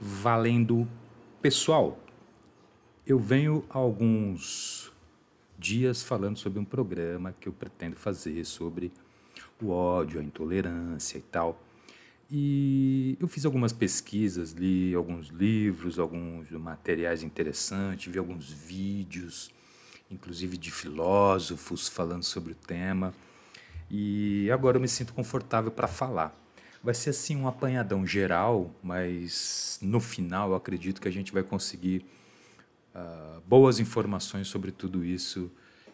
valendo pessoal. Eu venho há alguns dias falando sobre um programa que eu pretendo fazer sobre o ódio, a intolerância e tal. E eu fiz algumas pesquisas, li alguns livros, alguns materiais interessantes, vi alguns vídeos, inclusive de filósofos falando sobre o tema. E agora eu me sinto confortável para falar. Vai ser assim um apanhadão geral, mas no final acredito que a gente vai conseguir uh, boas informações sobre tudo isso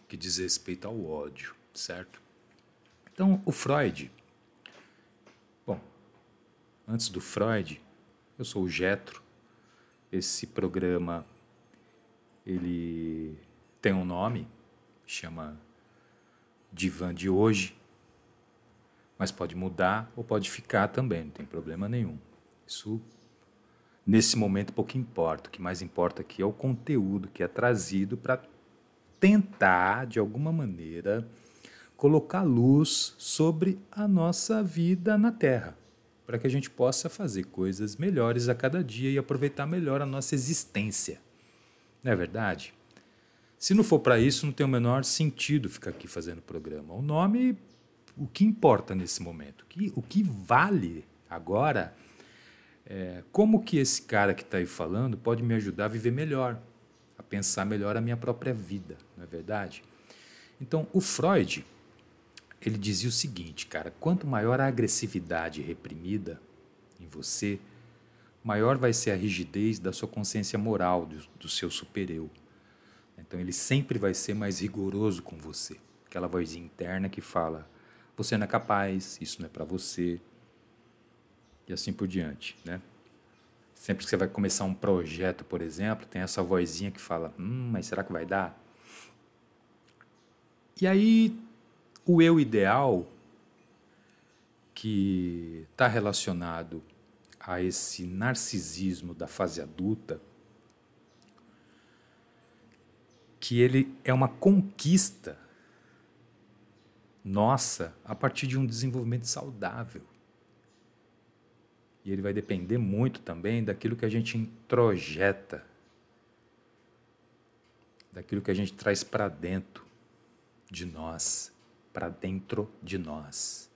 que diz respeito ao ódio, certo? Então, o Freud. Bom, antes do Freud, eu sou o Getro. Esse programa ele tem um nome, chama Divã de Hoje mas pode mudar ou pode ficar também, não tem problema nenhum. Isso, nesse momento, pouco importa. O que mais importa aqui é o conteúdo que é trazido para tentar, de alguma maneira, colocar luz sobre a nossa vida na Terra, para que a gente possa fazer coisas melhores a cada dia e aproveitar melhor a nossa existência. Não é verdade? Se não for para isso, não tem o menor sentido ficar aqui fazendo programa. O nome o que importa nesse momento, o que, o que vale agora é como que esse cara que está aí falando pode me ajudar a viver melhor, a pensar melhor a minha própria vida, não é verdade? Então, o Freud, ele dizia o seguinte, cara, quanto maior a agressividade reprimida em você, maior vai ser a rigidez da sua consciência moral, do, do seu supereu. Então, ele sempre vai ser mais rigoroso com você. Aquela vozinha interna que fala: você não é capaz, isso não é para você. E assim por diante, né? Sempre que você vai começar um projeto, por exemplo, tem essa vozinha que fala: "Hum, mas será que vai dar?" E aí o eu ideal que está relacionado a esse narcisismo da fase adulta, que ele é uma conquista nossa a partir de um desenvolvimento saudável. E ele vai depender muito também daquilo que a gente introjeta, daquilo que a gente traz para dentro de nós, para dentro de nós.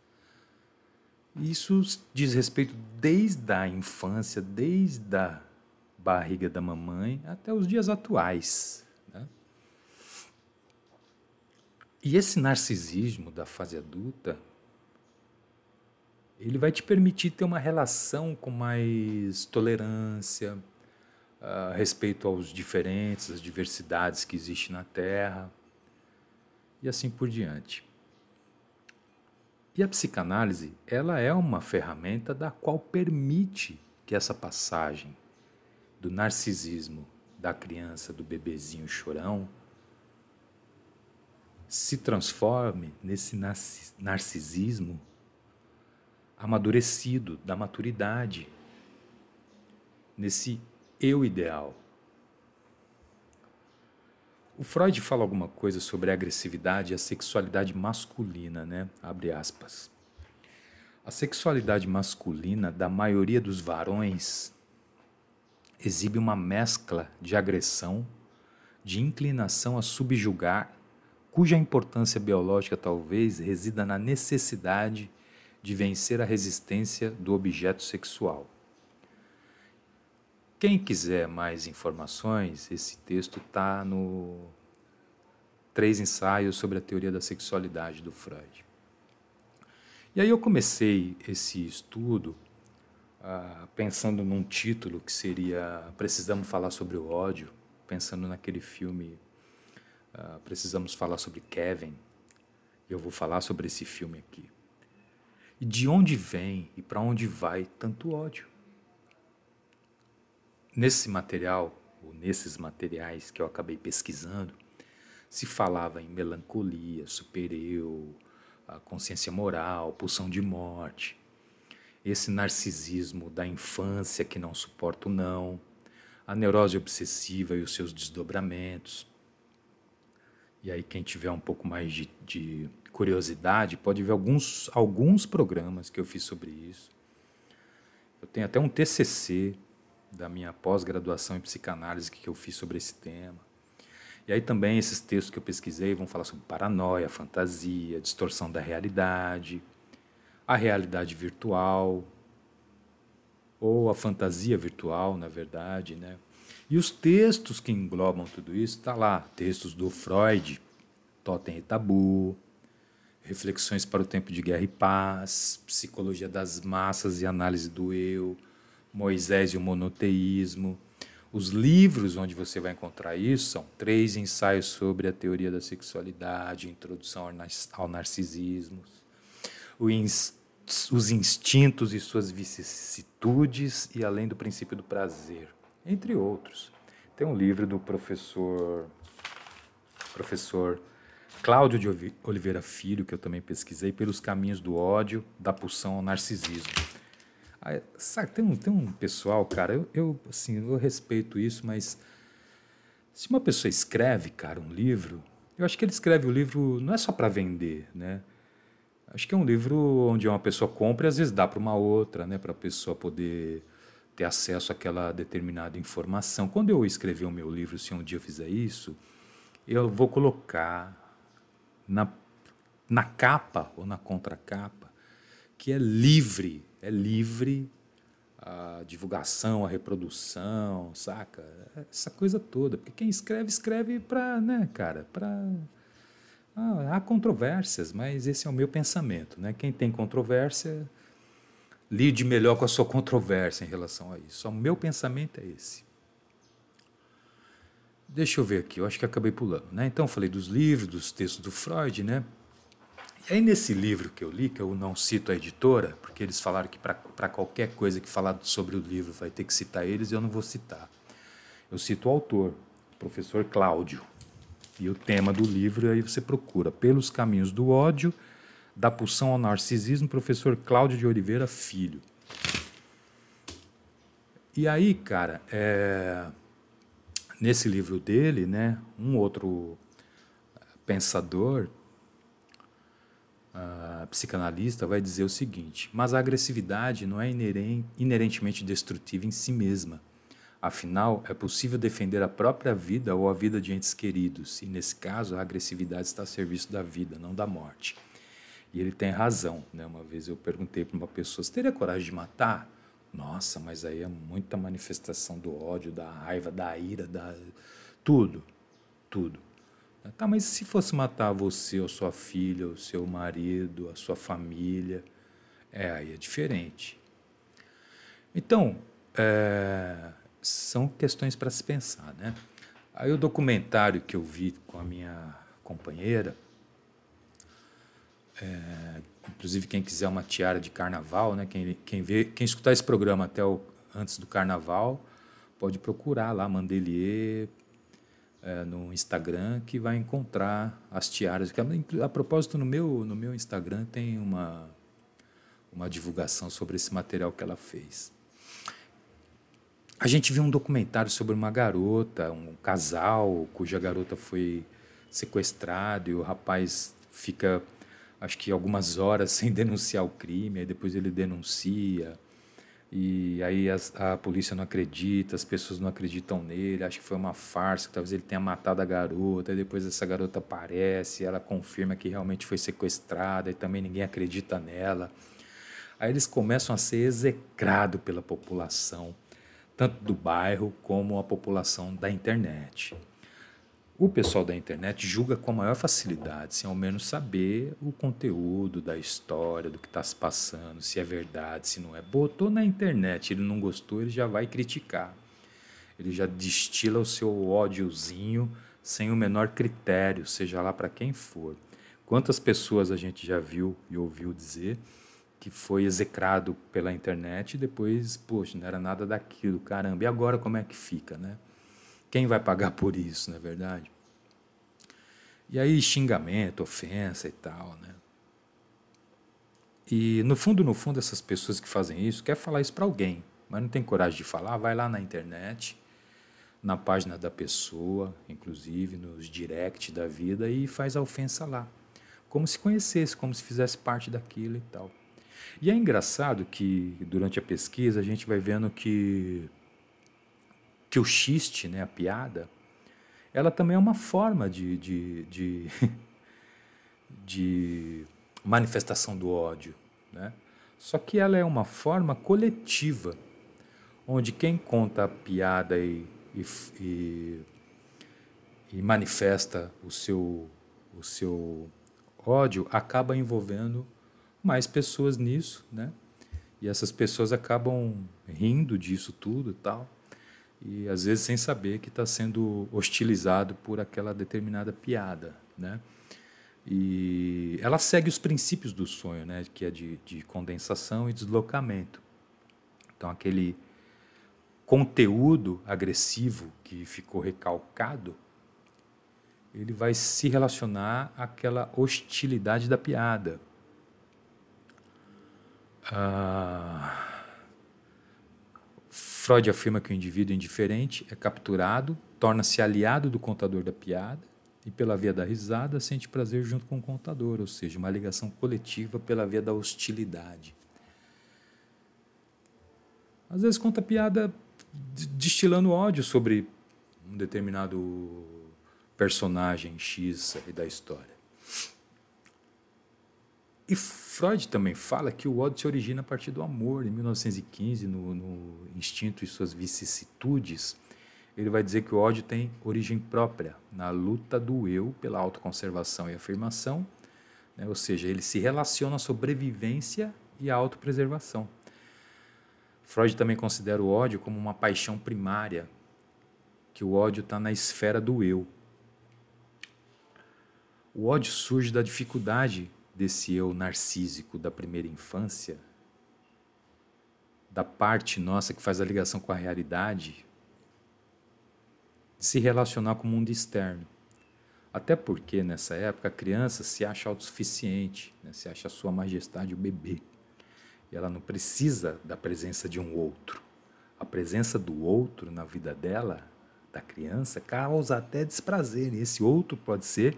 Isso diz respeito desde a infância, desde a barriga da mamãe até os dias atuais. E esse narcisismo da fase adulta, ele vai te permitir ter uma relação com mais tolerância, a respeito aos diferentes, às diversidades que existem na Terra, e assim por diante. E a psicanálise, ela é uma ferramenta da qual permite que essa passagem do narcisismo da criança, do bebezinho chorão, se transforme nesse narcisismo amadurecido da maturidade, nesse eu ideal. O Freud fala alguma coisa sobre a agressividade e a sexualidade masculina, né? Abre aspas. A sexualidade masculina da maioria dos varões exibe uma mescla de agressão, de inclinação a subjugar cuja importância biológica talvez resida na necessidade de vencer a resistência do objeto sexual. Quem quiser mais informações, esse texto está no Três Ensaios sobre a Teoria da Sexualidade do Freud. E aí eu comecei esse estudo ah, pensando num título que seria Precisamos Falar sobre o Ódio, pensando naquele filme Uh, precisamos falar sobre Kevin. Eu vou falar sobre esse filme aqui. E de onde vem e para onde vai tanto ódio? Nesse material, ou nesses materiais que eu acabei pesquisando, se falava em melancolia, supereu, a consciência moral, pulsão de morte, esse narcisismo da infância que não suporta o não, a neurose obsessiva e os seus desdobramentos, e aí, quem tiver um pouco mais de, de curiosidade, pode ver alguns, alguns programas que eu fiz sobre isso. Eu tenho até um TCC da minha pós-graduação em psicanálise que eu fiz sobre esse tema. E aí também esses textos que eu pesquisei vão falar sobre paranoia, fantasia, distorção da realidade, a realidade virtual, ou a fantasia virtual, na verdade, né? E os textos que englobam tudo isso, está lá, textos do Freud, Totem e Tabu, Reflexões para o Tempo de Guerra e Paz, Psicologia das Massas e Análise do Eu, Moisés e o Monoteísmo. Os livros onde você vai encontrar isso são três ensaios sobre a teoria da sexualidade, Introdução ao Narcisismo, os instintos e suas vicissitudes e além do princípio do prazer, entre outros. Tem um livro do professor professor Cláudio de Oliveira Filho, que eu também pesquisei, Pelos Caminhos do Ódio, da Pulsão ao Narcisismo. Aí, sabe, tem um, tem um pessoal, cara, eu, eu, assim, eu respeito isso, mas se uma pessoa escreve, cara, um livro, eu acho que ele escreve o livro não é só para vender, né? Acho que é um livro onde uma pessoa compra e às vezes dá para uma outra, né, para a pessoa poder ter acesso àquela determinada informação. Quando eu escrever o meu livro, se um dia eu fizer isso, eu vou colocar na, na capa ou na contracapa, que é livre, é livre a divulgação, a reprodução, saca? Essa coisa toda. Porque quem escreve, escreve para, né, cara, para. Ah, há controvérsias, mas esse é o meu pensamento, né? Quem tem controvérsia, lide melhor com a sua controvérsia em relação a isso. O meu pensamento é esse. Deixa eu ver aqui, eu acho que acabei pulando, né? Então falei dos livros, dos textos do Freud, né? E aí nesse livro que eu li, que eu não cito a editora, porque eles falaram que para qualquer coisa que falar sobre o livro vai ter que citar eles, eu não vou citar. Eu cito o autor, o professor Cláudio. E o tema do livro aí você procura Pelos Caminhos do Ódio, da Pulsão ao Narcisismo, professor Cláudio de Oliveira Filho. E aí, cara, é, nesse livro dele, né, um outro pensador, uh, psicanalista, vai dizer o seguinte: mas a agressividade não é inerentemente destrutiva em si mesma. Afinal, é possível defender a própria vida ou a vida de entes queridos, e nesse caso a agressividade está a serviço da vida, não da morte. E ele tem razão. Né? Uma vez eu perguntei para uma pessoa: você teria coragem de matar? Nossa, mas aí é muita manifestação do ódio, da raiva, da ira, da tudo, tudo. Tá, mas se fosse matar você, ou sua filha, o seu marido, a sua família, é aí é diferente. Então, é, são questões para se pensar, né? Aí o documentário que eu vi com a minha companheira, é, inclusive quem quiser uma tiara de carnaval, né? Quem, quem vê, quem escutar esse programa até o, antes do carnaval, pode procurar lá Mandelier é, no Instagram que vai encontrar as tiaras. A propósito, no meu no meu Instagram tem uma uma divulgação sobre esse material que ela fez. A gente viu um documentário sobre uma garota, um casal cuja garota foi sequestrada e o rapaz fica acho que algumas horas sem denunciar o crime, aí depois ele denuncia, e aí a polícia não acredita, as pessoas não acreditam nele, acho que foi uma farsa, que talvez ele tenha matado a garota, aí depois essa garota aparece, ela confirma que realmente foi sequestrada, e também ninguém acredita nela. Aí eles começam a ser execrados pela população, tanto do bairro como a população da internet. O pessoal da internet julga com a maior facilidade, sem ao menos saber o conteúdo da história, do que está se passando, se é verdade, se não é. Botou na internet, ele não gostou, ele já vai criticar. Ele já destila o seu ódiozinho sem o menor critério, seja lá para quem for. Quantas pessoas a gente já viu e ouviu dizer que foi execrado pela internet e depois, poxa, não era nada daquilo, caramba, e agora como é que fica, né? Quem vai pagar por isso, não é verdade? E aí xingamento, ofensa e tal, né? E no fundo, no fundo, essas pessoas que fazem isso quer falar isso para alguém, mas não tem coragem de falar, vai lá na internet, na página da pessoa, inclusive nos direct da vida e faz a ofensa lá, como se conhecesse, como se fizesse parte daquilo e tal. E é engraçado que durante a pesquisa a gente vai vendo que que o xiste, né, a piada, ela também é uma forma de, de, de, de manifestação do ódio. Né? Só que ela é uma forma coletiva, onde quem conta a piada e, e, e, e manifesta o seu, o seu ódio acaba envolvendo mais pessoas nisso, né? E essas pessoas acabam rindo disso tudo e tal e às vezes sem saber que está sendo hostilizado por aquela determinada piada, né? E ela segue os princípios do sonho, né? Que é de, de condensação e deslocamento. Então aquele conteúdo agressivo que ficou recalcado, ele vai se relacionar àquela hostilidade da piada. Ah Freud afirma que o indivíduo indiferente é capturado, torna-se aliado do contador da piada e, pela via da risada, sente prazer junto com o contador, ou seja, uma ligação coletiva pela via da hostilidade. Às vezes conta piada destilando ódio sobre um determinado personagem X da história. E Freud também fala que o ódio se origina a partir do amor. Em 1915, no, no Instinto e suas vicissitudes, ele vai dizer que o ódio tem origem própria na luta do eu pela autoconservação e afirmação, né? ou seja, ele se relaciona à sobrevivência e à autopreservação. Freud também considera o ódio como uma paixão primária, que o ódio está na esfera do eu. O ódio surge da dificuldade desse eu narcísico da primeira infância, da parte nossa que faz a ligação com a realidade, de se relacionar com o mundo externo. Até porque nessa época a criança se acha autossuficiente, né? se acha a sua majestade o bebê. E ela não precisa da presença de um outro. A presença do outro na vida dela, da criança, causa até desprazer. E esse outro pode ser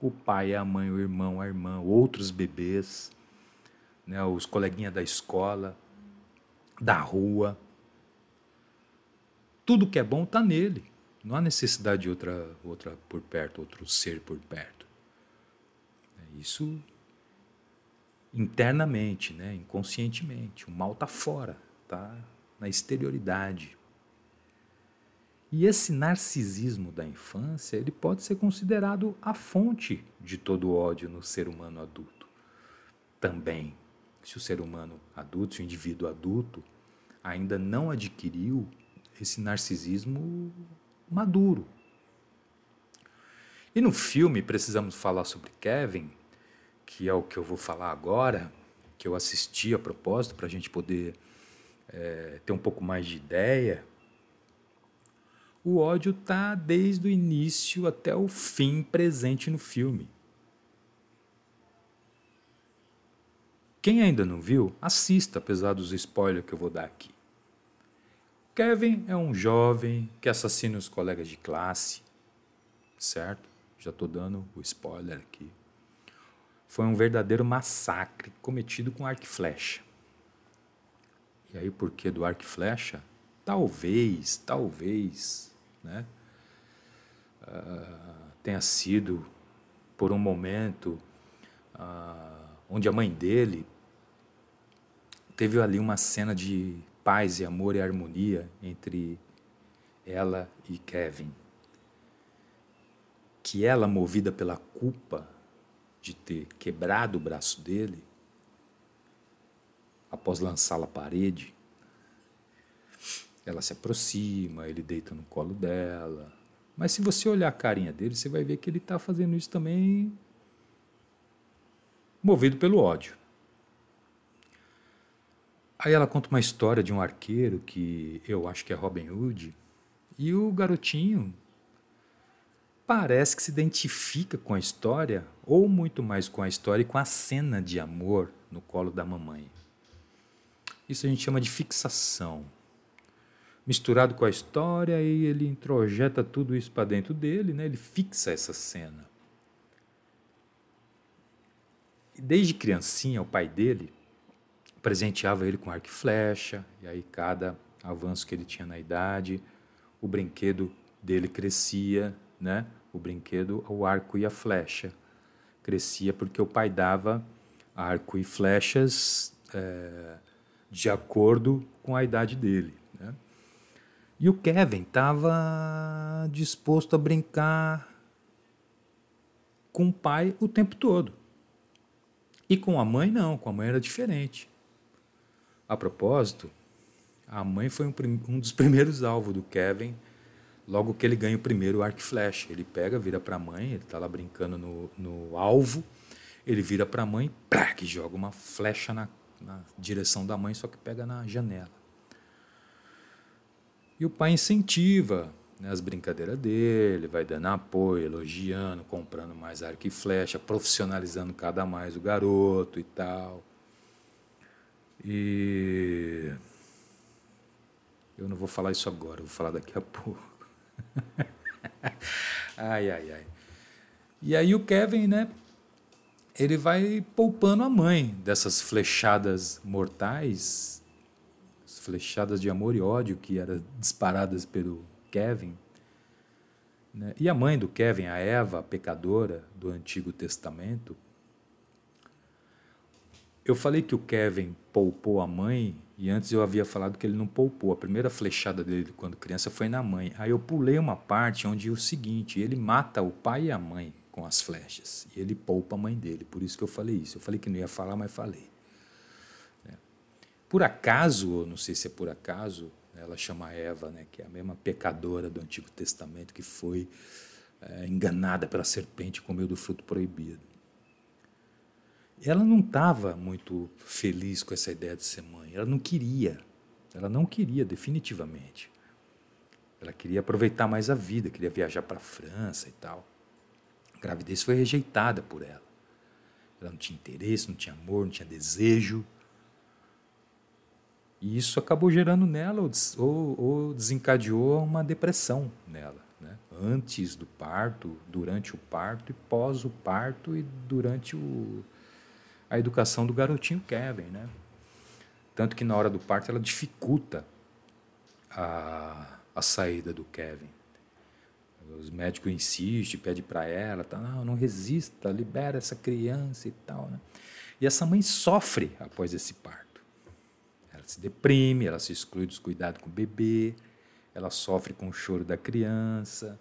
o pai, a mãe, o irmão, a irmã, outros bebês, né, os coleguinhas da escola, da rua. Tudo que é bom está nele. Não há necessidade de outra, outra por perto, outro ser por perto. É isso internamente, né, inconscientemente. O mal está fora, está na exterioridade. E esse narcisismo da infância, ele pode ser considerado a fonte de todo o ódio no ser humano adulto. Também, se o ser humano adulto, se o indivíduo adulto ainda não adquiriu esse narcisismo maduro. E no filme precisamos falar sobre Kevin, que é o que eu vou falar agora, que eu assisti a propósito para a gente poder é, ter um pouco mais de ideia o ódio está desde o início até o fim presente no filme. Quem ainda não viu, assista, apesar dos spoilers que eu vou dar aqui. Kevin é um jovem que assassina os colegas de classe, certo? Já estou dando o spoiler aqui. Foi um verdadeiro massacre cometido com arco e flecha. E aí, por que do arco e flecha? Talvez, talvez né? Uh, tenha sido por um momento uh, onde a mãe dele teve ali uma cena de paz e amor e harmonia entre ela e Kevin. Que ela, movida pela culpa de ter quebrado o braço dele, após lançá-la à parede, ela se aproxima, ele deita no colo dela. Mas se você olhar a carinha dele, você vai ver que ele está fazendo isso também movido pelo ódio. Aí ela conta uma história de um arqueiro que eu acho que é Robin Hood, e o garotinho parece que se identifica com a história, ou muito mais com a história e com a cena de amor no colo da mamãe. Isso a gente chama de fixação misturado com a história e ele introjeta tudo isso para dentro dele, né? ele fixa essa cena. E desde criancinha, o pai dele presenteava ele com arco e flecha, e aí cada avanço que ele tinha na idade, o brinquedo dele crescia, né? O brinquedo, o arco e a flecha crescia porque o pai dava arco e flechas é, de acordo com a idade dele. E o Kevin estava disposto a brincar com o pai o tempo todo. E com a mãe, não, com a mãe era diferente. A propósito, a mãe foi um, um dos primeiros alvos do Kevin, logo que ele ganha o primeiro arco e flecha. Ele pega, vira para a mãe, ele está lá brincando no, no alvo, ele vira para a mãe, e joga uma flecha na, na direção da mãe, só que pega na janela. E o pai incentiva né, as brincadeiras dele, vai dando apoio, elogiando, comprando mais arco e flecha, profissionalizando cada mais o garoto e tal. E eu não vou falar isso agora, vou falar daqui a pouco. ai, ai, ai. E aí o Kevin, né? Ele vai poupando a mãe dessas flechadas mortais, flechadas de amor e ódio que eram disparadas pelo Kevin. Né? E a mãe do Kevin, a Eva, a pecadora do Antigo Testamento, eu falei que o Kevin poupou a mãe e antes eu havia falado que ele não poupou. A primeira flechada dele quando criança foi na mãe. Aí eu pulei uma parte onde é o seguinte: ele mata o pai e a mãe com as flechas e ele poupa a mãe dele. Por isso que eu falei isso. Eu falei que não ia falar, mas falei. Por acaso, não sei se é por acaso, ela chama Eva, né, que é a mesma pecadora do Antigo Testamento que foi é, enganada pela serpente e comeu do fruto proibido ela não estava muito feliz com essa ideia de ser mãe. Ela não queria. Ela não queria, definitivamente. Ela queria aproveitar mais a vida, queria viajar para a França e tal. A gravidez foi rejeitada por ela. Ela não tinha interesse, não tinha amor, não tinha desejo. E isso acabou gerando nela, ou, ou desencadeou uma depressão nela. Né? Antes do parto, durante o parto e pós o parto e durante o, a educação do garotinho Kevin, né? Tanto que na hora do parto ela dificulta a, a saída do Kevin. Os médicos insistem, pedem para ela, tá, não, não resista, libera essa criança e tal, né? E essa mãe sofre após esse parto. Se deprime, ela se exclui dos cuidados com o bebê, ela sofre com o choro da criança.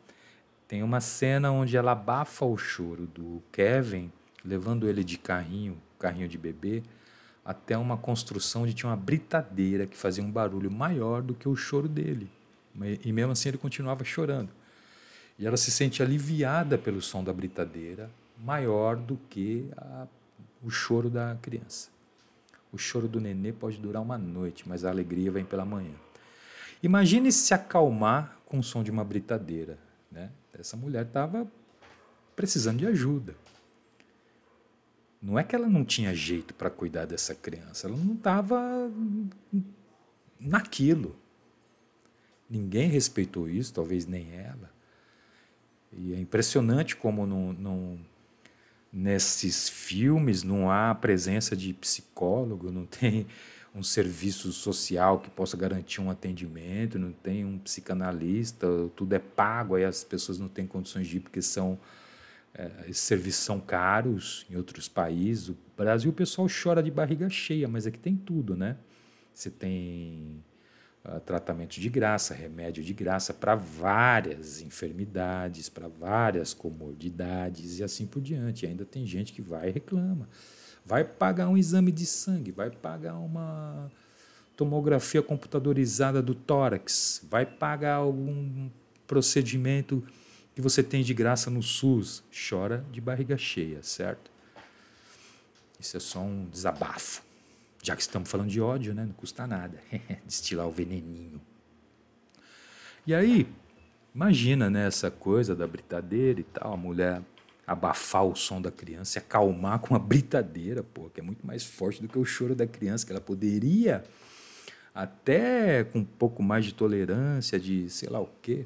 Tem uma cena onde ela abafa o choro do Kevin, levando ele de carrinho carrinho de bebê, até uma construção onde tinha uma britadeira que fazia um barulho maior do que o choro dele. E mesmo assim ele continuava chorando. E ela se sente aliviada pelo som da britadeira, maior do que a, o choro da criança. O choro do nenê pode durar uma noite, mas a alegria vem pela manhã. Imagine se acalmar com o som de uma britadeira. Né? Essa mulher estava precisando de ajuda. Não é que ela não tinha jeito para cuidar dessa criança, ela não estava naquilo. Ninguém respeitou isso, talvez nem ela. E é impressionante como não, não, nesses filmes não há presença de psicólogo, não tem um serviço social que possa garantir um atendimento, não tem um psicanalista, tudo é pago, aí as pessoas não têm condições de ir porque são é, esses serviços são caros em outros países. O Brasil o pessoal chora de barriga cheia, mas aqui tem tudo, né? Você tem uh, tratamento de graça, remédio de graça para várias enfermidades, para várias comorbidades e assim por diante. E ainda tem gente que vai e reclama. Vai pagar um exame de sangue, vai pagar uma tomografia computadorizada do tórax, vai pagar algum procedimento que você tem de graça no SUS, chora de barriga cheia, certo? Isso é só um desabafo. Já que estamos falando de ódio, né? não custa nada destilar o veneninho. E aí, imagina né, essa coisa da britadeira e tal, a mulher abafar o som da criança acalmar com a britadeira, pô, que é muito mais forte do que o choro da criança, que ela poderia, até com um pouco mais de tolerância, de sei lá o quê,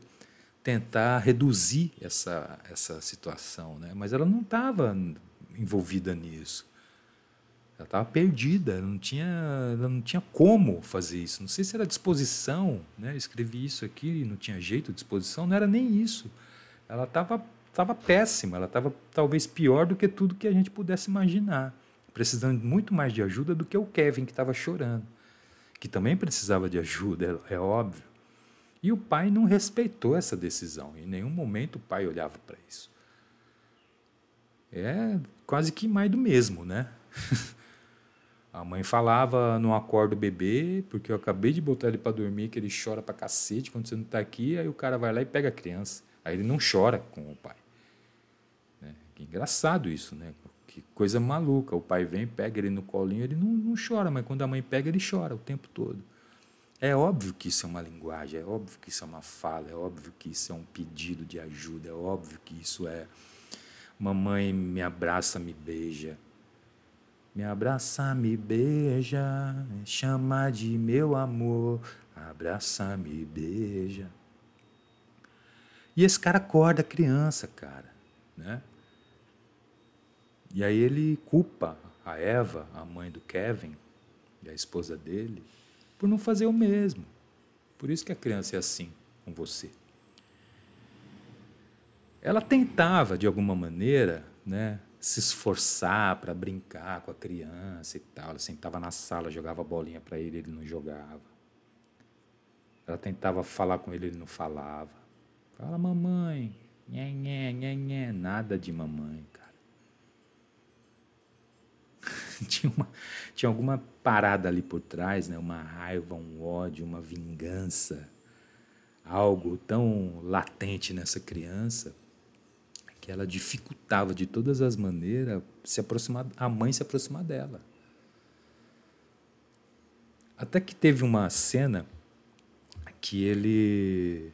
tentar reduzir essa, essa situação, né? mas ela não estava envolvida nisso. Ela estava perdida, ela não, tinha, ela não tinha como fazer isso. Não sei se era disposição, né? Eu escrevi isso aqui, não tinha jeito, disposição, não era nem isso. Ela estava tava péssima, ela estava talvez pior do que tudo que a gente pudesse imaginar, precisando muito mais de ajuda do que o Kevin que estava chorando, que também precisava de ajuda, é, é óbvio. E o pai não respeitou essa decisão. Em nenhum momento o pai olhava para isso. É quase que mais do mesmo, né? A mãe falava, não acorda o bebê, porque eu acabei de botar ele para dormir, que ele chora pra cacete quando você não tá aqui, aí o cara vai lá e pega a criança. Aí ele não chora com o pai. Né? Que engraçado isso, né? Que coisa maluca. O pai vem, pega ele no colinho, ele não, não chora, mas quando a mãe pega, ele chora o tempo todo. É óbvio que isso é uma linguagem, é óbvio que isso é uma fala, é óbvio que isso é um pedido de ajuda, é óbvio que isso é mamãe me abraça, me beija. Me abraça, me beija, chama de meu amor, abraça, me beija. E esse cara acorda a criança, cara, né? E aí ele culpa a Eva, a mãe do Kevin, e a esposa dele, por não fazer o mesmo. Por isso que a criança é assim com você. Ela tentava, de alguma maneira, né, se esforçar para brincar com a criança e tal. Ela sentava na sala, jogava bolinha para ele, ele não jogava. Ela tentava falar com ele, ele não falava. Fala, mamãe. Nhé, nhé, nhé, nhé. Nada de mamãe, cara. tinha, uma, tinha alguma parada ali por trás, né? uma raiva, um ódio, uma vingança. Algo tão latente nessa criança que ela dificultava de todas as maneiras se aproximar, a mãe se aproximar dela. Até que teve uma cena que ele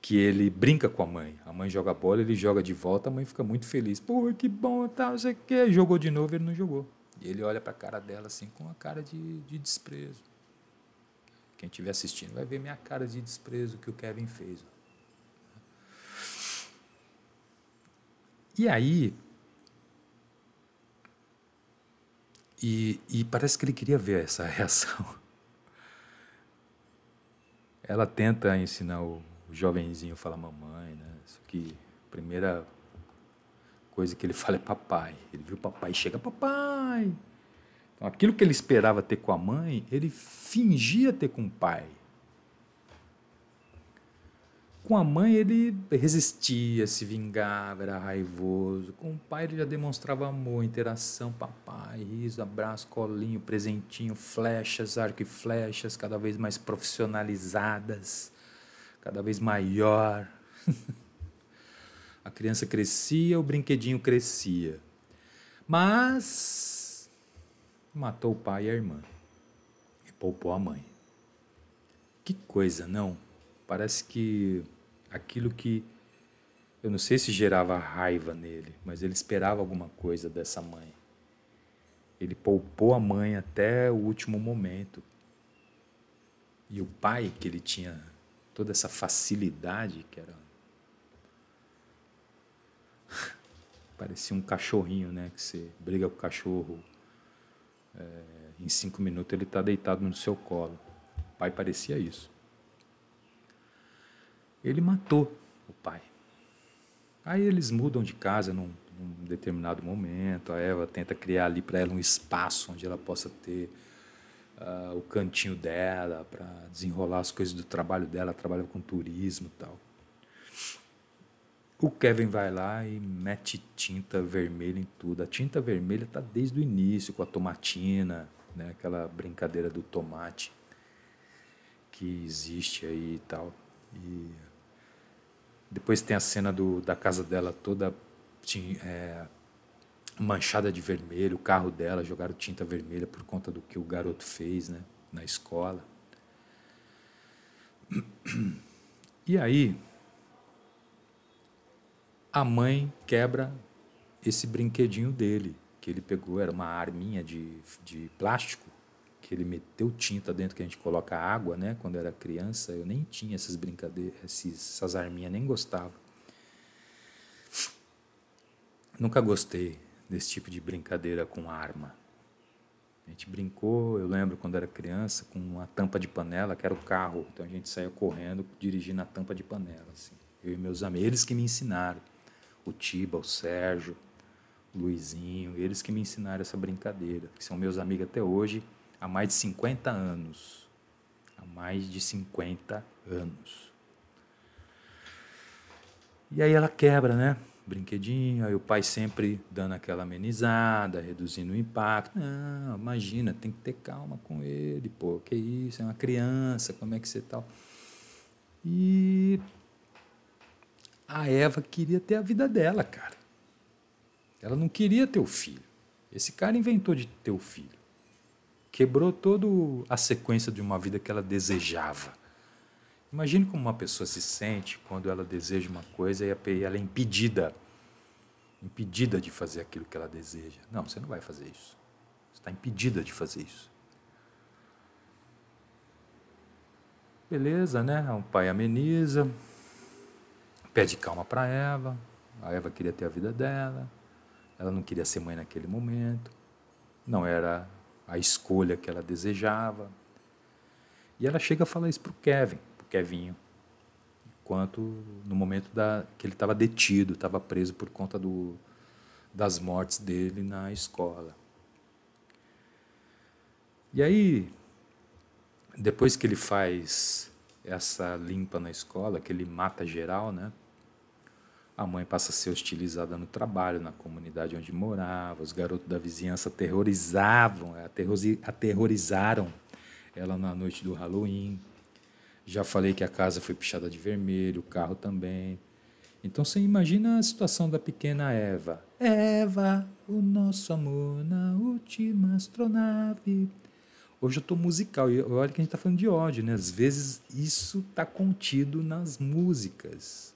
que ele brinca com a mãe. A mãe joga a bola, ele joga de volta, a mãe fica muito feliz. Pô, que bom, tal, não sei. Jogou de novo, ele não jogou. E ele olha para a cara dela assim com uma cara de, de desprezo. Quem estiver assistindo vai ver minha cara de desprezo que o Kevin fez. E aí. E, e parece que ele queria ver essa reação. Ela tenta ensinar o, o jovenzinho a falar mamãe, né? Só que primeira coisa que ele fala é papai. Ele viu papai e chega, papai. Então, aquilo que ele esperava ter com a mãe, ele fingia ter com o pai. Com a mãe ele resistia, se vingava, era raivoso. Com o pai ele já demonstrava amor, interação, papai, riso, abraço, colinho, presentinho, flechas, arco e flechas, cada vez mais profissionalizadas, cada vez maior. a criança crescia, o brinquedinho crescia. Mas matou o pai e a irmã e poupou a mãe. Que coisa, não? Parece que aquilo que eu não sei se gerava raiva nele, mas ele esperava alguma coisa dessa mãe. Ele poupou a mãe até o último momento. E o pai, que ele tinha toda essa facilidade, que era. Parecia um cachorrinho, né? Que você briga com o cachorro. É, em cinco minutos ele está deitado no seu colo. O pai parecia isso. Ele matou o pai. Aí eles mudam de casa num, num determinado momento. A Eva tenta criar ali para ela um espaço onde ela possa ter uh, o cantinho dela para desenrolar as coisas do trabalho dela. Ela trabalha com turismo e tal. O Kevin vai lá e mete tinta vermelha em tudo. A tinta vermelha está desde o início com a tomatina, né? aquela brincadeira do tomate que existe aí e tal. E depois tem a cena do, da casa dela toda é, manchada de vermelho, o carro dela jogaram tinta vermelha por conta do que o garoto fez né, na escola. E aí, a mãe quebra esse brinquedinho dele, que ele pegou, era uma arminha de, de plástico, que ele meteu tinta dentro que a gente coloca água, né? Quando eu era criança, eu nem tinha essas brincadeiras, essas arminhas, nem gostava. Nunca gostei desse tipo de brincadeira com arma. A gente brincou, eu lembro quando era criança, com uma tampa de panela, que era o carro. Então a gente saía correndo, dirigindo a tampa de panela. Assim. Eu e meus amigos, eles que me ensinaram. O Tiba, o Sérgio, o Luizinho, eles que me ensinaram essa brincadeira, que são meus amigos até hoje, há mais de 50 anos. Há mais de 50 anos. E aí ela quebra, né? Brinquedinho, aí o pai sempre dando aquela amenizada, reduzindo o impacto. Não, imagina, tem que ter calma com ele, pô, que isso, é uma criança, como é que você tal. Tá? E a Eva queria ter a vida dela, cara. Ela não queria ter o filho. Esse cara inventou de ter o filho. Quebrou toda a sequência de uma vida que ela desejava. Imagine como uma pessoa se sente quando ela deseja uma coisa e ela é impedida, impedida de fazer aquilo que ela deseja. Não, você não vai fazer isso. Você está impedida de fazer isso. Beleza, né? O pai ameniza, pede calma para Eva. A Eva queria ter a vida dela. Ela não queria ser mãe naquele momento. Não era a escolha que ela desejava. E ela chega a falar isso para o Kevin. Kevinho, quanto no momento da, que ele estava detido, estava preso por conta do, das mortes dele na escola. E aí, depois que ele faz essa limpa na escola, que ele mata geral, né? A mãe passa a ser hostilizada no trabalho, na comunidade onde morava. Os garotos da vizinhança aterrorizavam, aterrorizaram ela na noite do Halloween. Já falei que a casa foi pichada de vermelho, o carro também. Então você imagina a situação da pequena Eva. Eva, o nosso amor na última astronave. Hoje eu estou musical e olha que a gente está falando de ódio, né? Às vezes isso está contido nas músicas.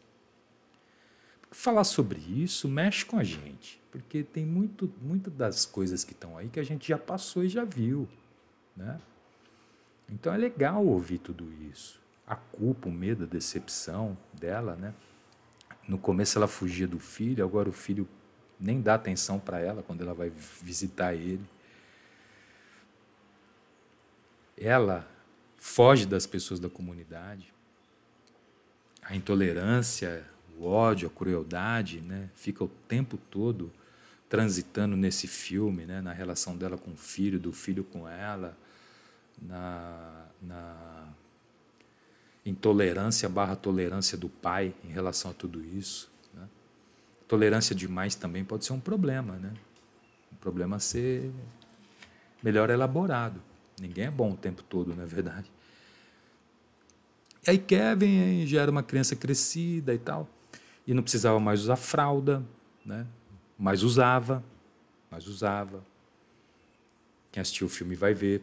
Falar sobre isso mexe com a gente, porque tem muito, muitas das coisas que estão aí que a gente já passou e já viu, né? Então é legal ouvir tudo isso. A culpa, o medo, a decepção dela, né? No começo ela fugia do filho, agora o filho nem dá atenção para ela quando ela vai visitar ele. Ela foge das pessoas da comunidade. A intolerância, o ódio, a crueldade, né? Fica o tempo todo transitando nesse filme, né? Na relação dela com o filho, do filho com ela na, na intolerância barra tolerância do pai em relação a tudo isso. Né? Tolerância demais também pode ser um problema, né? Um problema a ser melhor elaborado. Ninguém é bom o tempo todo, não é verdade? E aí Kevin já era uma criança crescida e tal, e não precisava mais usar fralda, né? mas usava, mas usava. Quem assistiu o filme vai ver,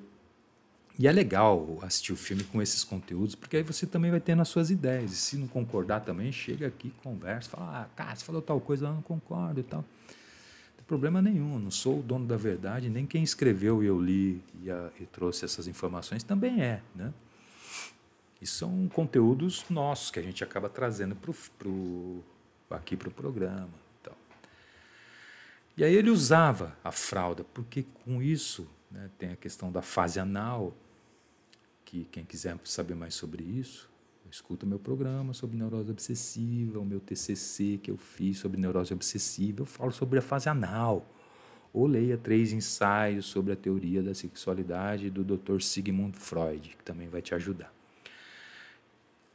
e é legal assistir o filme com esses conteúdos, porque aí você também vai tendo as suas ideias. E se não concordar também, chega aqui, conversa, fala, ah, cara, você falou tal coisa, eu não concordo e tal. Não tem problema nenhum, não sou o dono da verdade, nem quem escreveu e eu li e, a, e trouxe essas informações também é, né? E são conteúdos nossos que a gente acaba trazendo pro, pro, aqui para o programa. Então. E aí ele usava a fralda, porque com isso né, tem a questão da fase anal, que quem quiser saber mais sobre isso, escuta o meu programa sobre neurose obsessiva, o meu TCC que eu fiz sobre neurose obsessiva, eu falo sobre a fase anal. Ou leia três ensaios sobre a teoria da sexualidade do Dr. Sigmund Freud, que também vai te ajudar.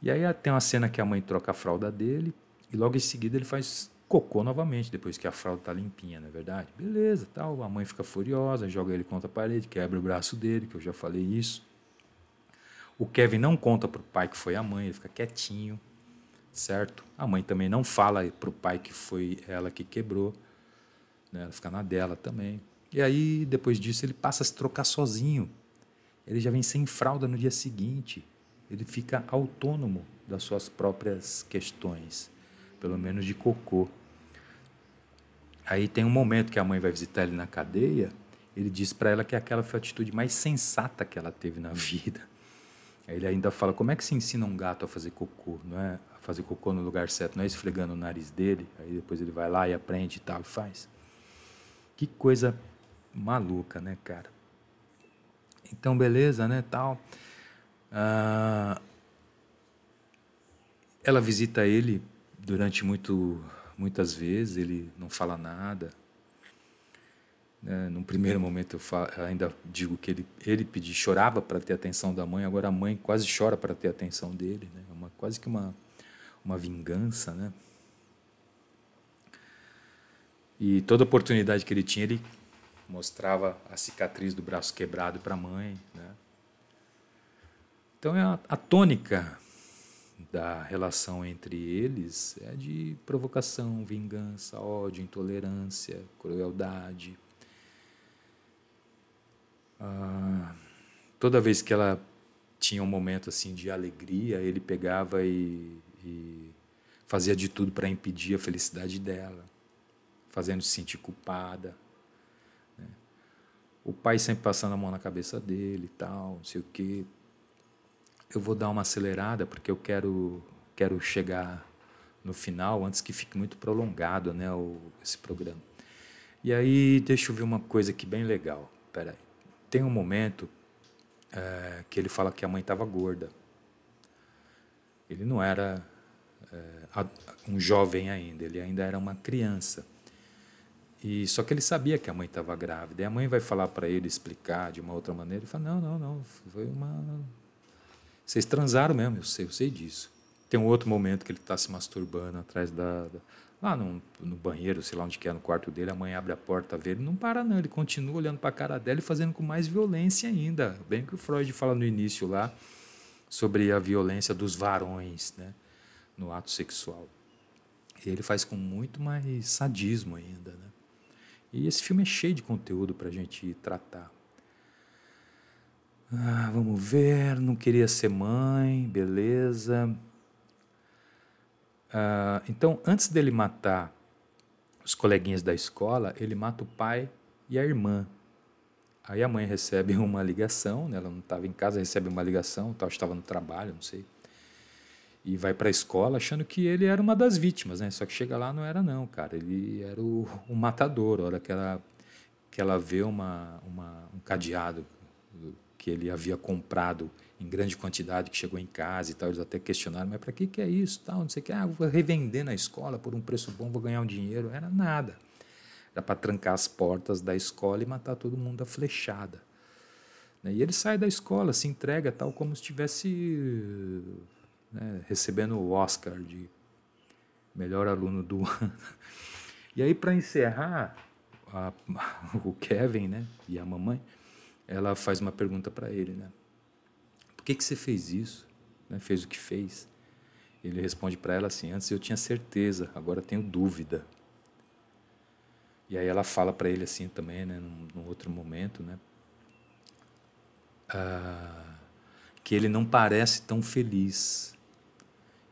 E aí tem uma cena que a mãe troca a fralda dele e logo em seguida ele faz cocô novamente, depois que a fralda está limpinha, não é verdade? Beleza, tal. A mãe fica furiosa, joga ele contra a parede, quebra o braço dele, que eu já falei isso. O Kevin não conta para o pai que foi a mãe, ele fica quietinho, certo? A mãe também não fala para o pai que foi ela que quebrou, né? ela fica na dela também. E aí, depois disso, ele passa a se trocar sozinho. Ele já vem sem fralda no dia seguinte. Ele fica autônomo das suas próprias questões, pelo menos de cocô. Aí tem um momento que a mãe vai visitar ele na cadeia, ele diz para ela que aquela foi a atitude mais sensata que ela teve na vida. Aí ele ainda fala: como é que se ensina um gato a fazer cocô? Não é a fazer cocô no lugar certo, não é esfregando o nariz dele. Aí depois ele vai lá e aprende e tal e faz. Que coisa maluca, né, cara? Então, beleza, né, tal. Ah, ela visita ele durante muito, muitas vezes, ele não fala nada. Né? Num primeiro momento eu falo, ainda digo que ele, ele pedi, chorava para ter atenção da mãe, agora a mãe quase chora para ter atenção dele. Né? É uma, quase que uma, uma vingança. Né? E toda oportunidade que ele tinha, ele mostrava a cicatriz do braço quebrado para a mãe. Né? Então é a, a tônica da relação entre eles é de provocação, vingança, ódio, intolerância, crueldade. Ah, toda vez que ela tinha um momento assim de alegria, ele pegava e, e fazia de tudo para impedir a felicidade dela, fazendo se sentir culpada. Né? O pai sempre passando a mão na cabeça dele e tal, não sei o quê. Eu vou dar uma acelerada porque eu quero, quero chegar no final antes que fique muito prolongado né, o, esse programa. E aí, deixa eu ver uma coisa aqui bem legal. Peraí. Tem um momento é, que ele fala que a mãe estava gorda. Ele não era é, um jovem ainda, ele ainda era uma criança. E só que ele sabia que a mãe estava grávida. E a mãe vai falar para ele explicar de uma outra maneira. Ele fala: não, não, não, foi uma. Vocês transaram mesmo, eu sei, eu sei disso. Tem um outro momento que ele está se masturbando atrás da, da Lá no, no, banheiro, sei lá onde que é, no quarto dele, a mãe abre a porta, vê ele, não para não, ele continua olhando para a cara dela e fazendo com mais violência ainda. Bem que o Freud fala no início lá sobre a violência dos varões né, no ato sexual. E ele faz com muito mais sadismo ainda. Né? E esse filme é cheio de conteúdo para a gente tratar. Ah, vamos ver, não queria ser mãe, beleza. Uh, então, antes dele matar os coleguinhas da escola, ele mata o pai e a irmã. Aí a mãe recebe uma ligação, né? ela não estava em casa, recebe uma ligação, tal, estava no trabalho, não sei. E vai para a escola achando que ele era uma das vítimas, né? Só que chega lá não era não, cara. Ele era o, o matador. A hora que ela, que ela vê uma, uma, um cadeado que ele havia comprado em grande quantidade que chegou em casa e tal, eles até questionaram, mas para que, que é isso? Tal, não sei o que, ah, vou revender na escola por um preço bom, vou ganhar um dinheiro. Era nada. Era para trancar as portas da escola e matar todo mundo a flechada. Né? E ele sai da escola, se entrega tal como se estivesse né, recebendo o Oscar de melhor aluno do ano. E aí, para encerrar, a, o Kevin né, e a mamãe, ela faz uma pergunta para ele, né? Por que, que você fez isso? Né? Fez o que fez? Ele responde para ela assim: Antes eu tinha certeza, agora tenho dúvida. E aí ela fala para ele assim também, né, num, num outro momento, né, ah, que ele não parece tão feliz.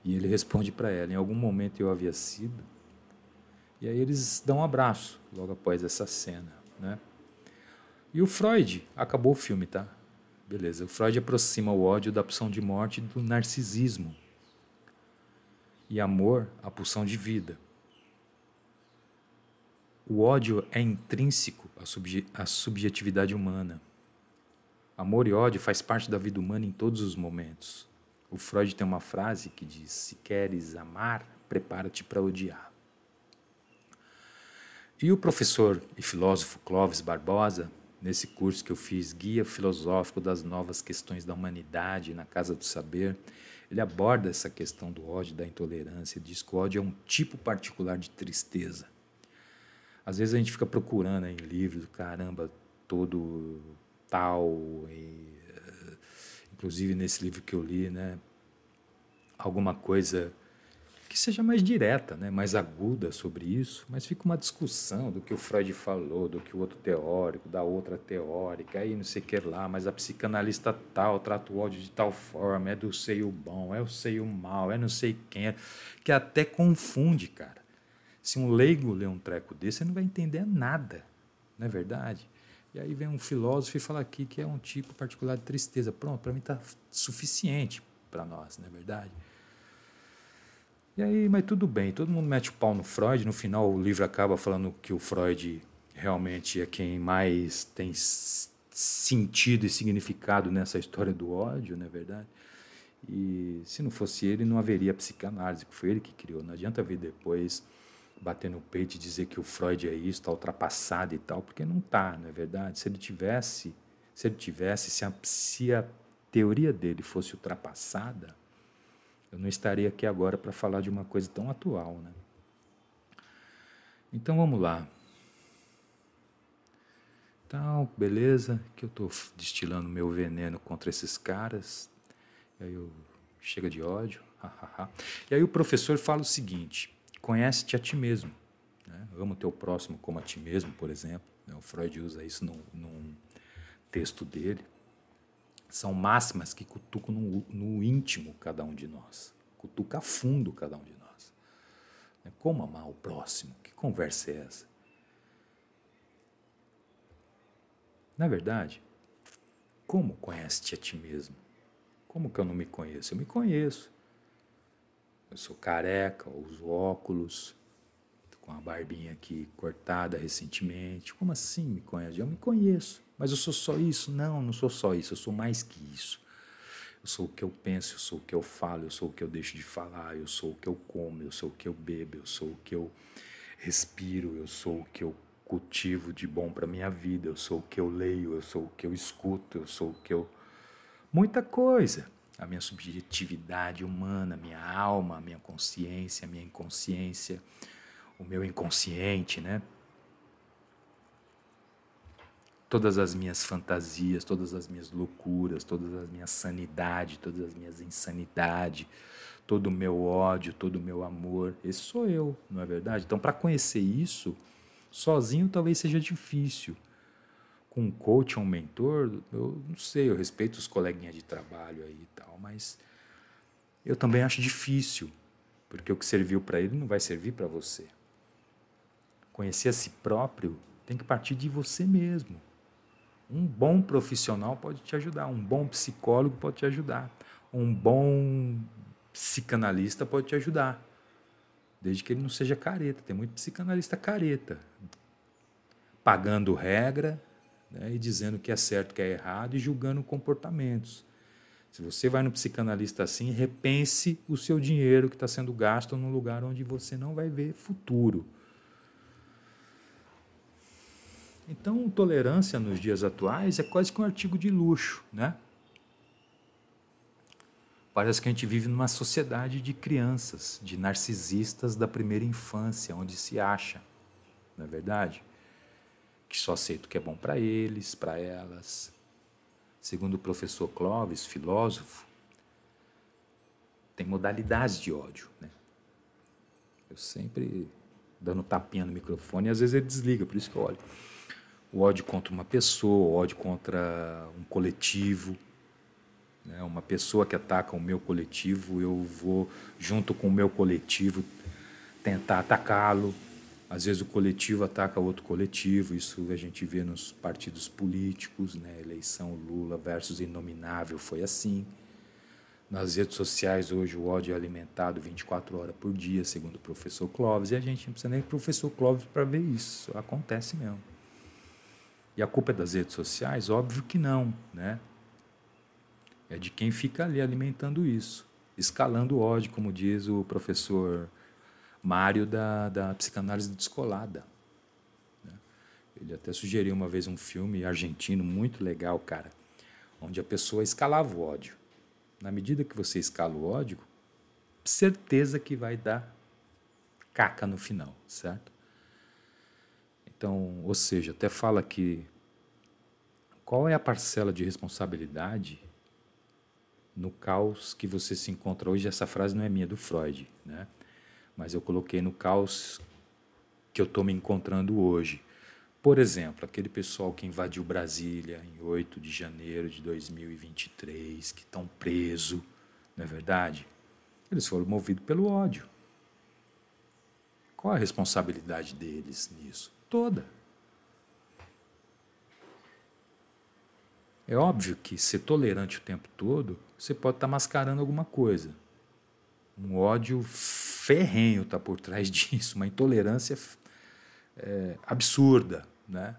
E ele responde para ela: Em algum momento eu havia sido. E aí eles dão um abraço logo após essa cena, né? E o Freud acabou o filme, tá? Beleza. O Freud aproxima o ódio da pulsão de morte do narcisismo. E amor, a pulsão de vida. O ódio é intrínseco à, subje à subjetividade humana. Amor e ódio faz parte da vida humana em todos os momentos. O Freud tem uma frase que diz: Se queres amar, prepara-te para odiar. E o professor e filósofo Clóvis Barbosa nesse curso que eu fiz, Guia Filosófico das Novas Questões da Humanidade, na Casa do Saber, ele aborda essa questão do ódio, da intolerância, diz que o ódio é um tipo particular de tristeza. Às vezes a gente fica procurando em livros, caramba, todo tal, e, eh, inclusive nesse livro que eu li, né, alguma coisa que seja mais direta, né, mais aguda sobre isso, mas fica uma discussão do que o Freud falou, do que o outro teórico, da outra teórica, aí não sei o que lá, mas a psicanalista tal trata o ódio de tal forma, é do seio bom, é o seio mal, é não sei quem, é, que até confunde, cara. Se um leigo lê um treco desse, você não vai entender nada, não é verdade? E aí vem um filósofo e fala aqui que é um tipo particular de tristeza. Pronto, para mim está suficiente para nós, não é verdade? E aí, mas tudo bem, todo mundo mete o pau no Freud, no final o livro acaba falando que o Freud realmente é quem mais tem sentido e significado nessa história do ódio, não é verdade? E se não fosse ele, não haveria psicanálise, que foi ele que criou. Não adianta vir depois bater no peito e dizer que o Freud é isso, está ultrapassado e tal, porque não está, não é verdade? Se ele tivesse, se ele tivesse, se a, se a teoria dele fosse ultrapassada, eu não estaria aqui agora para falar de uma coisa tão atual, né? Então vamos lá. Então, beleza, que eu estou destilando meu veneno contra esses caras. E aí eu chega de ódio. e aí o professor fala o seguinte: conhece-te a ti mesmo. Né? Ama o teu próximo como a ti mesmo, por exemplo. Né? O Freud usa isso num, num, texto dele. São máximas que cutucam no, no íntimo cada um de nós. Cutuca a fundo cada um de nós. Né? Como amar o próximo? Que conversa é essa? Na verdade, como conhece-te a ti mesmo? Como que eu não me conheço? Eu me conheço. Eu sou careca, uso óculos, com a barbinha aqui cortada recentemente. Como assim me conhece? Eu me conheço. Mas eu sou só isso? Não, não sou só isso. Eu sou mais que isso. Eu sou o que eu penso, eu sou o que eu falo, eu sou o que eu deixo de falar, eu sou o que eu como, eu sou o que eu bebo, eu sou o que eu respiro, eu sou o que eu cultivo de bom para minha vida, eu sou o que eu leio, eu sou o que eu escuto, eu sou o que eu muita coisa a minha subjetividade humana, a minha alma, a minha consciência, a minha inconsciência, o meu inconsciente, né? Todas as minhas fantasias, todas as minhas loucuras, todas as minhas sanidade, todas as minhas insanidades, todo o meu ódio, todo o meu amor, esse sou eu, não é verdade? Então, para conhecer isso, sozinho talvez seja difícil com um coach ou um mentor, eu não sei, eu respeito os coleguinhas de trabalho aí e tal, mas eu também acho difícil, porque o que serviu para ele não vai servir para você. Conhecer a si próprio tem que partir de você mesmo. Um bom profissional pode te ajudar, um bom psicólogo pode te ajudar, um bom psicanalista pode te ajudar. Desde que ele não seja careta. Tem muito psicanalista careta, pagando regra, né, e dizendo o que é certo, o que é errado e julgando comportamentos. Se você vai no psicanalista assim, repense o seu dinheiro que está sendo gasto num lugar onde você não vai ver futuro. Então, tolerância nos dias atuais é quase que um artigo de luxo, né? Parece que a gente vive numa sociedade de crianças, de narcisistas da primeira infância, onde se acha, não é verdade? que só aceita o que é bom para eles, para elas. Segundo o professor Clóvis, filósofo, tem modalidades de ódio. Né? Eu sempre dando tapinha no microfone e às vezes ele desliga, por isso que eu olho. O ódio contra uma pessoa, o ódio contra um coletivo. Né? Uma pessoa que ataca o meu coletivo, eu vou, junto com o meu coletivo, tentar atacá-lo às vezes o coletivo ataca outro coletivo, isso a gente vê nos partidos políticos, né? eleição Lula versus Inominável foi assim. Nas redes sociais hoje o ódio é alimentado 24 horas por dia, segundo o professor Clóvis, e a gente não precisa nem do professor Clóvis para ver isso, acontece mesmo. E a culpa é das redes sociais? Óbvio que não, né? É de quem fica ali alimentando isso, escalando o ódio, como diz o professor Mário da, da psicanálise descolada. Né? Ele até sugeriu uma vez um filme argentino muito legal, cara, onde a pessoa escalava o ódio. Na medida que você escala o ódio, certeza que vai dar caca no final, certo? Então, ou seja, até fala que qual é a parcela de responsabilidade no caos que você se encontra hoje? Essa frase não é minha, é do Freud, né? mas eu coloquei no caos que eu estou me encontrando hoje. Por exemplo, aquele pessoal que invadiu Brasília em 8 de janeiro de 2023, que estão presos, não é verdade? Eles foram movidos pelo ódio. Qual a responsabilidade deles nisso? Toda. É óbvio que ser tolerante o tempo todo, você pode estar tá mascarando alguma coisa. Um ódio ferrenho está por trás disso, uma intolerância é, absurda, né?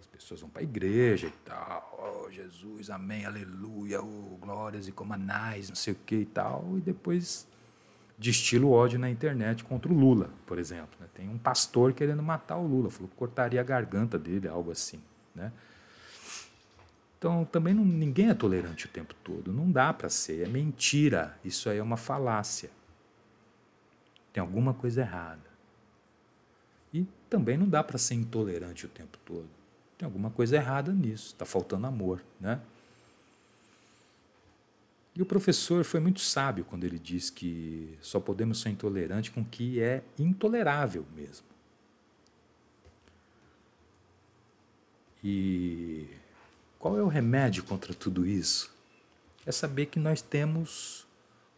As pessoas vão para a igreja e tal, oh, Jesus, amém, aleluia, oh, glórias e comanais, não sei o que e tal, e depois destila o ódio na internet contra o Lula, por exemplo. Né? Tem um pastor querendo matar o Lula, falou que cortaria a garganta dele, algo assim, né? Então, também não, ninguém é tolerante o tempo todo. Não dá para ser. É mentira. Isso aí é uma falácia. Tem alguma coisa errada. E também não dá para ser intolerante o tempo todo. Tem alguma coisa errada nisso. Está faltando amor, né? E o professor foi muito sábio quando ele diz que só podemos ser intolerantes com o que é intolerável mesmo. E qual é o remédio contra tudo isso? É saber que nós temos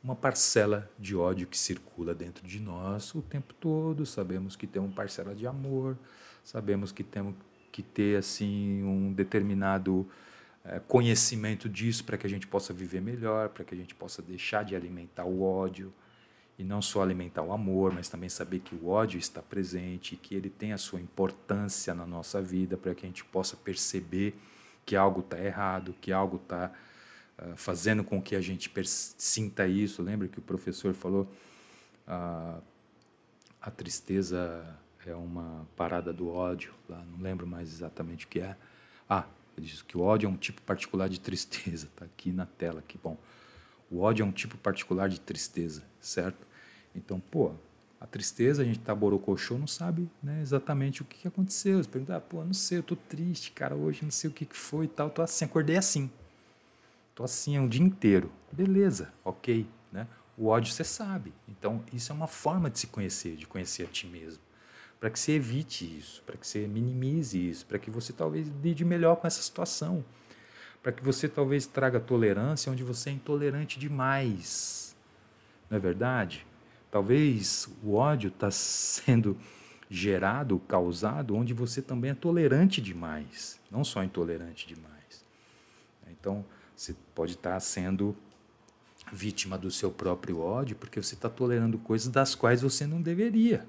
uma parcela de ódio que circula dentro de nós o tempo todo, sabemos que temos parcela de amor, sabemos que temos que ter assim um determinado é, conhecimento disso para que a gente possa viver melhor, para que a gente possa deixar de alimentar o ódio e não só alimentar o amor, mas também saber que o ódio está presente, que ele tem a sua importância na nossa vida, para que a gente possa perceber que algo está errado, que algo está uh, ah, fazendo com que a gente sinta isso. Lembra que o professor falou uh, a tristeza é uma parada do ódio, lá, não lembro mais exatamente o que é. Ah, ele diz que o ódio é um tipo particular de tristeza, está aqui na tela, que bom. O ódio é um tipo particular de tristeza, certo? Então, pô, a tristeza, a gente tá borocochô, não sabe né, exatamente o que, aconteceu. Você pergunta, ah, pô, não sei, eu tô triste, cara, hoje não sei o que, que foi e tal, tô assim, acordei assim. Tô assim é um dia inteiro. Beleza, ok, né? O ódio você sabe. Então, isso é uma forma de se conhecer, de conhecer a ti mesmo. Para que você evite isso, para que você minimize isso, para que você talvez lide melhor com essa situação. Para que você talvez traga tolerância onde você é intolerante demais. Não é verdade? Talvez o ódio está sendo gerado, causado, onde você também é tolerante demais, não só intolerante demais. Então, você pode estar tá sendo vítima do seu próprio ódio porque você está tolerando coisas das quais você não deveria.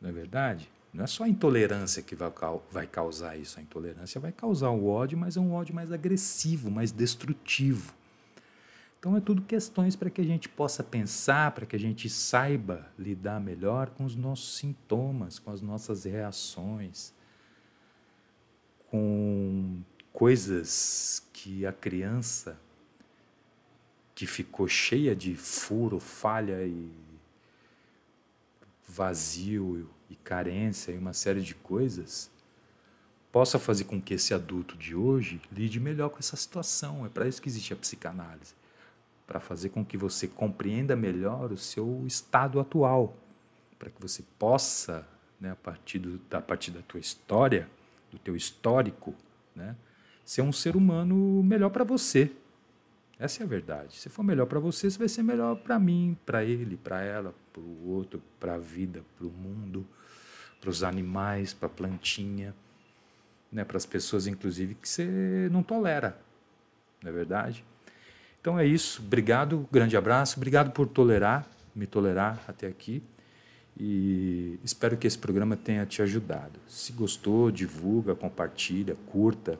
Não é verdade? Não é só a intolerância que vai, causar isso. A intolerância vai causar o ódio, mas é um ódio mais agressivo, mais destrutivo. Então, é tudo questões para que a gente possa pensar, para que a gente saiba lidar melhor com os nossos sintomas, com as nossas reações, com coisas que a criança que ficou cheia de furo, falha e vazio e carência e uma série de coisas, possa fazer com que esse adulto de hoje lide melhor com essa situação. É para isso que existe a psicanálise para fazer com que você compreenda melhor o seu estado atual, para que você possa, né, a, partir do, a partir da tua história, do teu histórico, né, ser um ser humano melhor para você. Essa é a verdade. Se for melhor para você, vai ser melhor para mim, para ele, para ela, para o outro, para a vida, para o mundo, para os animais, para a plantinha, né, para as pessoas, inclusive, que você não tolera. Não é verdade? Então é isso. Obrigado, grande abraço. Obrigado por tolerar, me tolerar até aqui. E espero que esse programa tenha te ajudado. Se gostou, divulga, compartilha, curta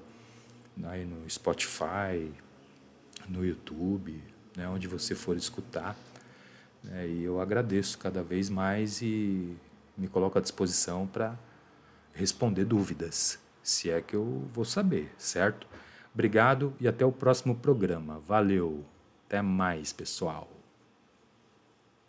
aí no Spotify, no YouTube, né, onde você for escutar. Né, e eu agradeço cada vez mais e me coloco à disposição para responder dúvidas, se é que eu vou saber, certo? Obrigado e até o próximo programa. Valeu. Até mais, pessoal.